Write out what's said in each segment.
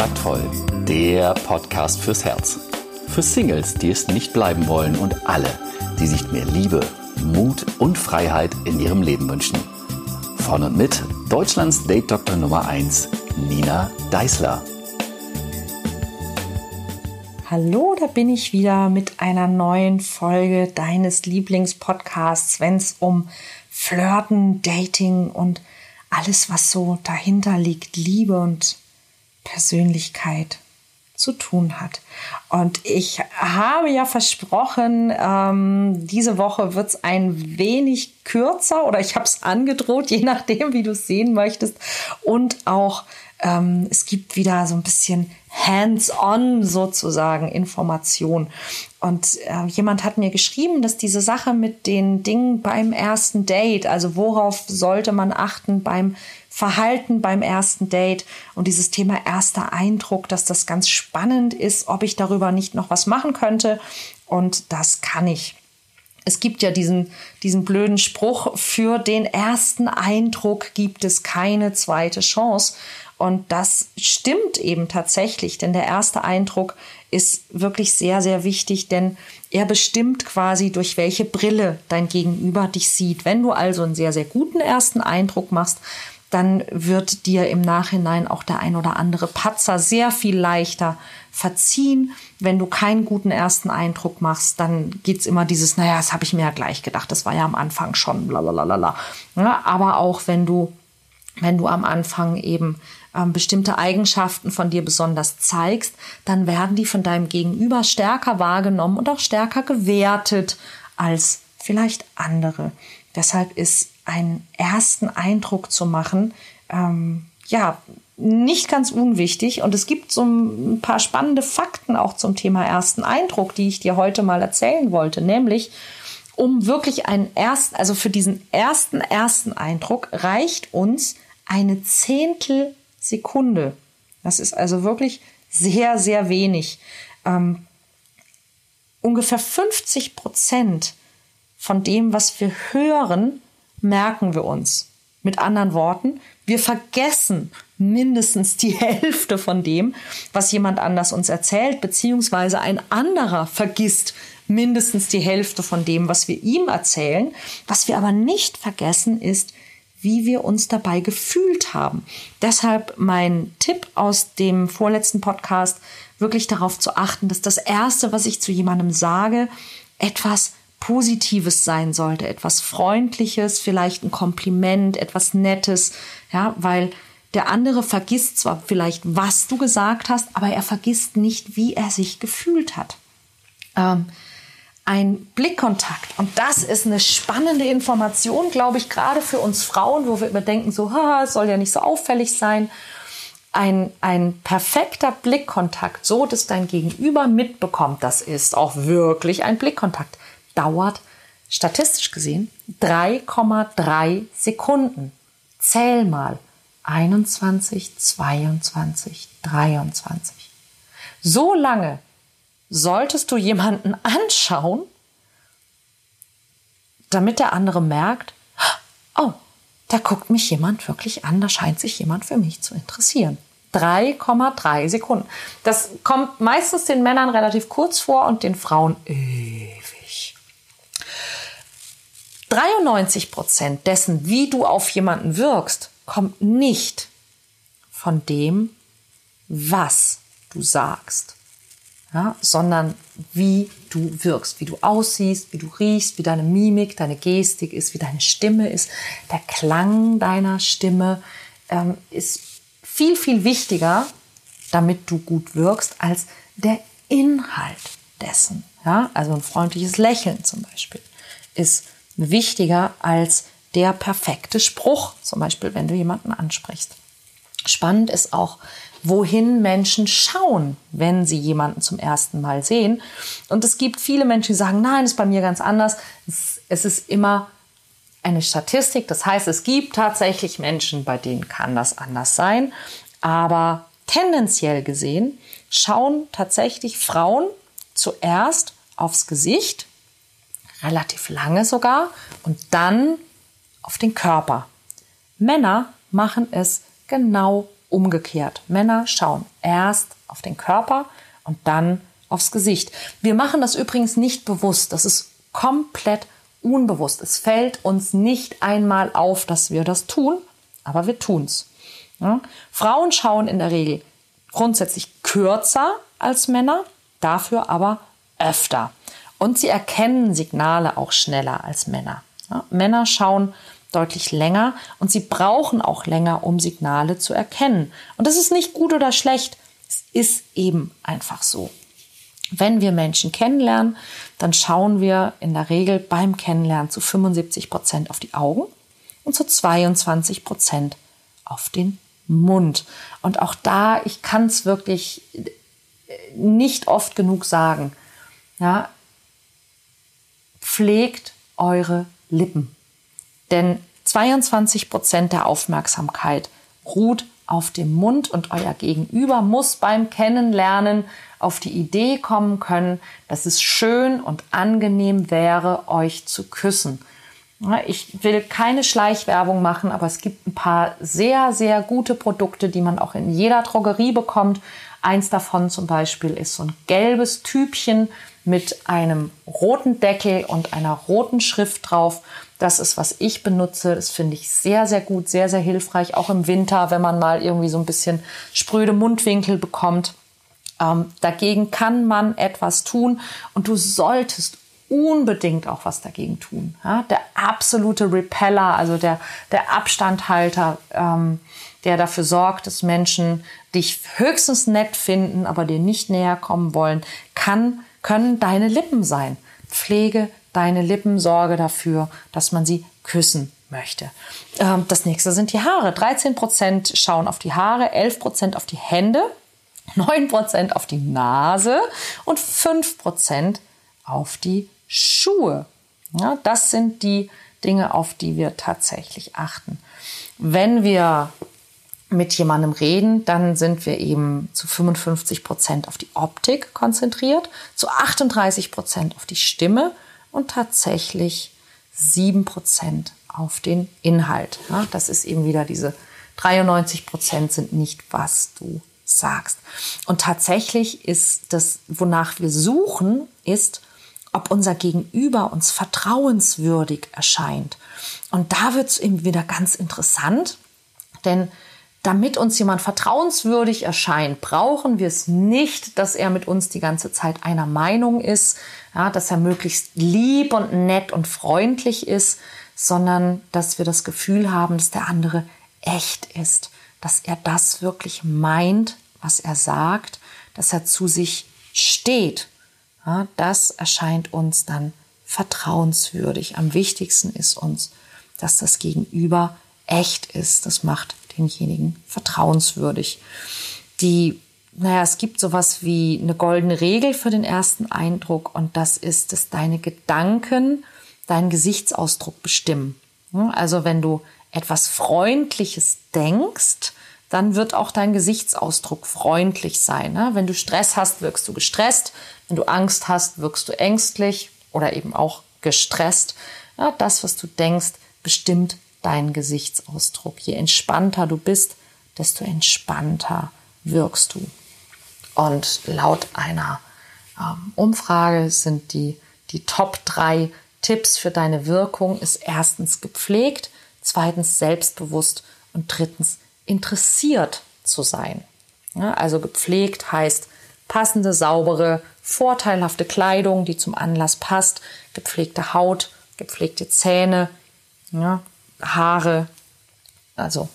Kontaktvoll, der Podcast fürs Herz. Für Singles, die es nicht bleiben wollen und alle, die sich mehr Liebe, Mut und Freiheit in ihrem Leben wünschen. Von und mit Deutschlands Date-Doktor Nummer 1, Nina Deißler. Hallo, da bin ich wieder mit einer neuen Folge deines Lieblingspodcasts, wenn es um Flirten, Dating und alles, was so dahinter liegt, Liebe und Persönlichkeit zu tun hat. Und ich habe ja versprochen, ähm, diese Woche wird es ein wenig kürzer oder ich habe es angedroht, je nachdem, wie du es sehen möchtest. Und auch ähm, es gibt wieder so ein bisschen hands-on sozusagen Information. Und äh, jemand hat mir geschrieben, dass diese Sache mit den Dingen beim ersten Date, also worauf sollte man achten beim Verhalten beim ersten Date und dieses Thema erster Eindruck, dass das ganz spannend ist, ob ich darüber nicht noch was machen könnte. Und das kann ich. Es gibt ja diesen, diesen blöden Spruch, für den ersten Eindruck gibt es keine zweite Chance. Und das stimmt eben tatsächlich, denn der erste Eindruck ist wirklich sehr, sehr wichtig, denn er bestimmt quasi, durch welche Brille dein Gegenüber dich sieht. Wenn du also einen sehr, sehr guten ersten Eindruck machst, dann wird dir im Nachhinein auch der ein oder andere Patzer sehr viel leichter verziehen. Wenn du keinen guten ersten Eindruck machst, dann geht's immer dieses, naja, das habe ich mir ja gleich gedacht, das war ja am Anfang schon, blablabla. Ja, aber auch wenn du, wenn du am Anfang eben ähm, bestimmte Eigenschaften von dir besonders zeigst, dann werden die von deinem Gegenüber stärker wahrgenommen und auch stärker gewertet als vielleicht andere. Deshalb ist einen ersten Eindruck zu machen, ähm, ja, nicht ganz unwichtig. Und es gibt so ein paar spannende Fakten auch zum Thema ersten Eindruck, die ich dir heute mal erzählen wollte. Nämlich, um wirklich einen ersten, also für diesen ersten, ersten Eindruck reicht uns eine Zehntel Sekunde. Das ist also wirklich sehr, sehr wenig. Ähm, ungefähr 50 Prozent von dem, was wir hören, merken wir uns. Mit anderen Worten, wir vergessen mindestens die Hälfte von dem, was jemand anders uns erzählt, beziehungsweise ein anderer vergisst mindestens die Hälfte von dem, was wir ihm erzählen. Was wir aber nicht vergessen ist, wie wir uns dabei gefühlt haben. Deshalb mein Tipp aus dem vorletzten Podcast, wirklich darauf zu achten, dass das Erste, was ich zu jemandem sage, etwas Positives sein sollte, etwas Freundliches, vielleicht ein Kompliment, etwas Nettes, ja, weil der andere vergisst zwar vielleicht, was du gesagt hast, aber er vergisst nicht, wie er sich gefühlt hat. Ähm, ein Blickkontakt. Und das ist eine spannende Information, glaube ich, gerade für uns Frauen, wo wir immer denken, so, ha, es soll ja nicht so auffällig sein. Ein, ein perfekter Blickkontakt, so dass dein Gegenüber mitbekommt, das ist auch wirklich ein Blickkontakt, dauert statistisch gesehen 3,3 Sekunden. Zähl mal. 21, 22, 23. So lange solltest du jemanden anschauen, damit der andere merkt, oh, da guckt mich jemand wirklich an, da scheint sich jemand für mich zu interessieren. 3,3 Sekunden. Das kommt meistens den Männern relativ kurz vor und den Frauen ewig. 93 Prozent dessen, wie du auf jemanden wirkst, kommt nicht von dem, was du sagst ja, sondern wie du wirkst, wie du aussiehst, wie du riechst, wie deine Mimik, deine Gestik ist, wie deine Stimme ist. Der Klang deiner Stimme ähm, ist viel, viel wichtiger, damit du gut wirkst, als der Inhalt dessen. Ja, also ein freundliches Lächeln zum Beispiel ist wichtiger als der perfekte Spruch, zum Beispiel, wenn du jemanden ansprichst. Spannend ist auch, wohin Menschen schauen, wenn sie jemanden zum ersten Mal sehen. Und es gibt viele Menschen, die sagen, nein, ist bei mir ganz anders. Es ist immer eine Statistik. Das heißt, es gibt tatsächlich Menschen, bei denen kann das anders sein. Aber tendenziell gesehen schauen tatsächlich Frauen zuerst aufs Gesicht, relativ lange sogar, und dann auf den Körper. Männer machen es genau umgekehrt. Männer schauen erst auf den Körper und dann aufs Gesicht. Wir machen das übrigens nicht bewusst. Das ist komplett unbewusst. Es fällt uns nicht einmal auf, dass wir das tun, aber wir tun's. Ja? Frauen schauen in der Regel grundsätzlich kürzer als Männer, dafür aber öfter. Und sie erkennen Signale auch schneller als Männer. Ja? Männer schauen deutlich länger und sie brauchen auch länger, um Signale zu erkennen. Und das ist nicht gut oder schlecht. Es ist eben einfach so. Wenn wir Menschen kennenlernen, dann schauen wir in der Regel beim Kennenlernen zu 75 Prozent auf die Augen und zu 22 Prozent auf den Mund. Und auch da, ich kann es wirklich nicht oft genug sagen, ja, pflegt eure Lippen. Denn 22 Prozent der Aufmerksamkeit ruht auf dem Mund und euer Gegenüber muss beim Kennenlernen auf die Idee kommen können, dass es schön und angenehm wäre, euch zu küssen. Ich will keine Schleichwerbung machen, aber es gibt ein paar sehr, sehr gute Produkte, die man auch in jeder Drogerie bekommt. Eins davon zum Beispiel ist so ein gelbes Tübchen mit einem roten Deckel und einer roten Schrift drauf. Das ist, was ich benutze. Das finde ich sehr, sehr gut, sehr, sehr hilfreich, auch im Winter, wenn man mal irgendwie so ein bisschen spröde Mundwinkel bekommt. Ähm, dagegen kann man etwas tun und du solltest unbedingt auch was dagegen tun. Ja? Der absolute Repeller, also der, der Abstandhalter, ähm, der dafür sorgt, dass Menschen dich höchstens nett finden, aber dir nicht näher kommen wollen, kann, können deine Lippen sein. Pflege deine Lippen, sorge dafür, dass man sie küssen möchte. Ähm, das nächste sind die Haare. 13 Prozent schauen auf die Haare, 11 Prozent auf die Hände, 9 Prozent auf die Nase und 5 Prozent auf die Schuhe. Ja, das sind die Dinge, auf die wir tatsächlich achten. Wenn wir mit jemandem reden, dann sind wir eben zu 55 Prozent auf die Optik konzentriert, zu 38 Prozent auf die Stimme und tatsächlich 7 Prozent auf den Inhalt. Ja, das ist eben wieder diese 93 Prozent sind nicht, was du sagst. Und tatsächlich ist das, wonach wir suchen, ist, ob unser Gegenüber uns vertrauenswürdig erscheint. Und da wird es eben wieder ganz interessant, denn damit uns jemand vertrauenswürdig erscheint, brauchen wir es nicht, dass er mit uns die ganze Zeit einer Meinung ist, ja, dass er möglichst lieb und nett und freundlich ist, sondern dass wir das Gefühl haben, dass der andere echt ist, dass er das wirklich meint, was er sagt, dass er zu sich steht ja, das erscheint uns dann vertrauenswürdig. Am wichtigsten ist uns, dass das Gegenüber echt ist. Das macht denjenigen vertrauenswürdig. Die, naja, es gibt sowas wie eine goldene Regel für den ersten Eindruck und das ist, dass deine Gedanken deinen Gesichtsausdruck bestimmen. Also wenn du etwas Freundliches denkst, dann wird auch dein Gesichtsausdruck freundlich sein. Wenn du Stress hast, wirkst du gestresst. Wenn du Angst hast, wirkst du ängstlich oder eben auch gestresst. Das, was du denkst, bestimmt deinen Gesichtsausdruck. Je entspannter du bist, desto entspannter wirkst du. Und laut einer ähm, Umfrage sind die, die Top drei Tipps für deine Wirkung ist erstens gepflegt, zweitens selbstbewusst und drittens interessiert zu sein. Ja, also gepflegt heißt passende, saubere, vorteilhafte Kleidung, die zum Anlass passt, gepflegte Haut, gepflegte Zähne, ja, Haare, also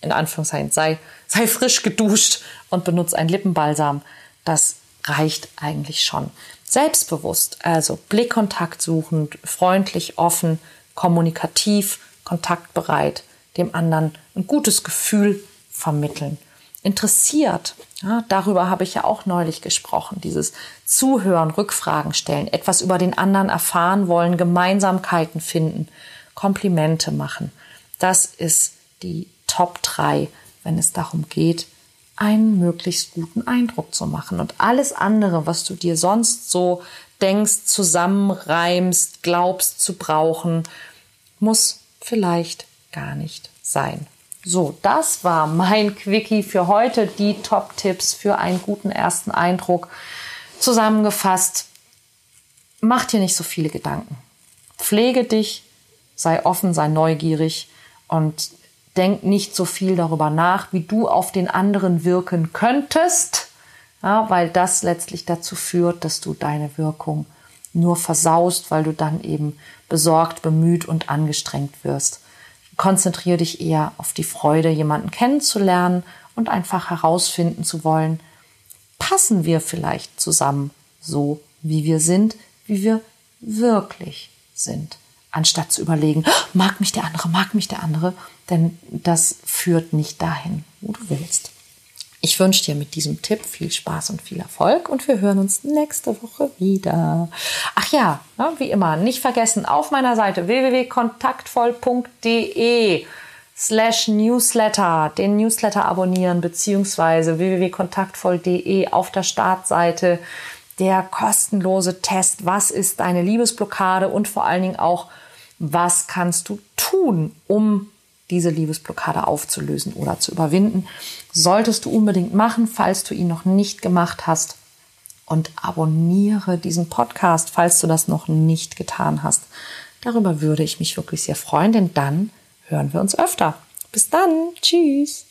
in Anführungszeichen, sei, sei frisch geduscht und benutze ein Lippenbalsam. Das reicht eigentlich schon. Selbstbewusst, also Blickkontakt suchend, freundlich, offen, kommunikativ, kontaktbereit, dem anderen ein gutes Gefühl vermitteln. Interessiert, ja, darüber habe ich ja auch neulich gesprochen, dieses Zuhören, Rückfragen stellen, etwas über den anderen erfahren wollen, Gemeinsamkeiten finden, Komplimente machen. Das ist die Top 3, wenn es darum geht, einen möglichst guten Eindruck zu machen. Und alles andere, was du dir sonst so denkst, zusammenreimst, glaubst zu brauchen, muss vielleicht gar nicht sein. So, das war mein Quickie für heute. Die Top-Tipps für einen guten ersten Eindruck. Zusammengefasst, mach dir nicht so viele Gedanken. Pflege dich, sei offen, sei neugierig und denk nicht so viel darüber nach, wie du auf den anderen wirken könntest, ja, weil das letztlich dazu führt, dass du deine Wirkung nur versaust, weil du dann eben besorgt, bemüht und angestrengt wirst. Konzentriere dich eher auf die Freude, jemanden kennenzulernen und einfach herausfinden zu wollen, passen wir vielleicht zusammen so, wie wir sind, wie wir wirklich sind, anstatt zu überlegen, mag mich der andere, mag mich der andere, denn das führt nicht dahin, wo du willst. Ich wünsche dir mit diesem Tipp viel Spaß und viel Erfolg und wir hören uns nächste Woche wieder. Ach ja, ne, wie immer, nicht vergessen, auf meiner Seite www.kontaktvoll.de slash Newsletter, den Newsletter abonnieren, beziehungsweise www.kontaktvoll.de auf der Startseite der kostenlose Test, was ist deine Liebesblockade und vor allen Dingen auch, was kannst du tun, um diese Liebesblockade aufzulösen oder zu überwinden. Solltest du unbedingt machen, falls du ihn noch nicht gemacht hast. Und abonniere diesen Podcast, falls du das noch nicht getan hast. Darüber würde ich mich wirklich sehr freuen, denn dann hören wir uns öfter. Bis dann. Tschüss.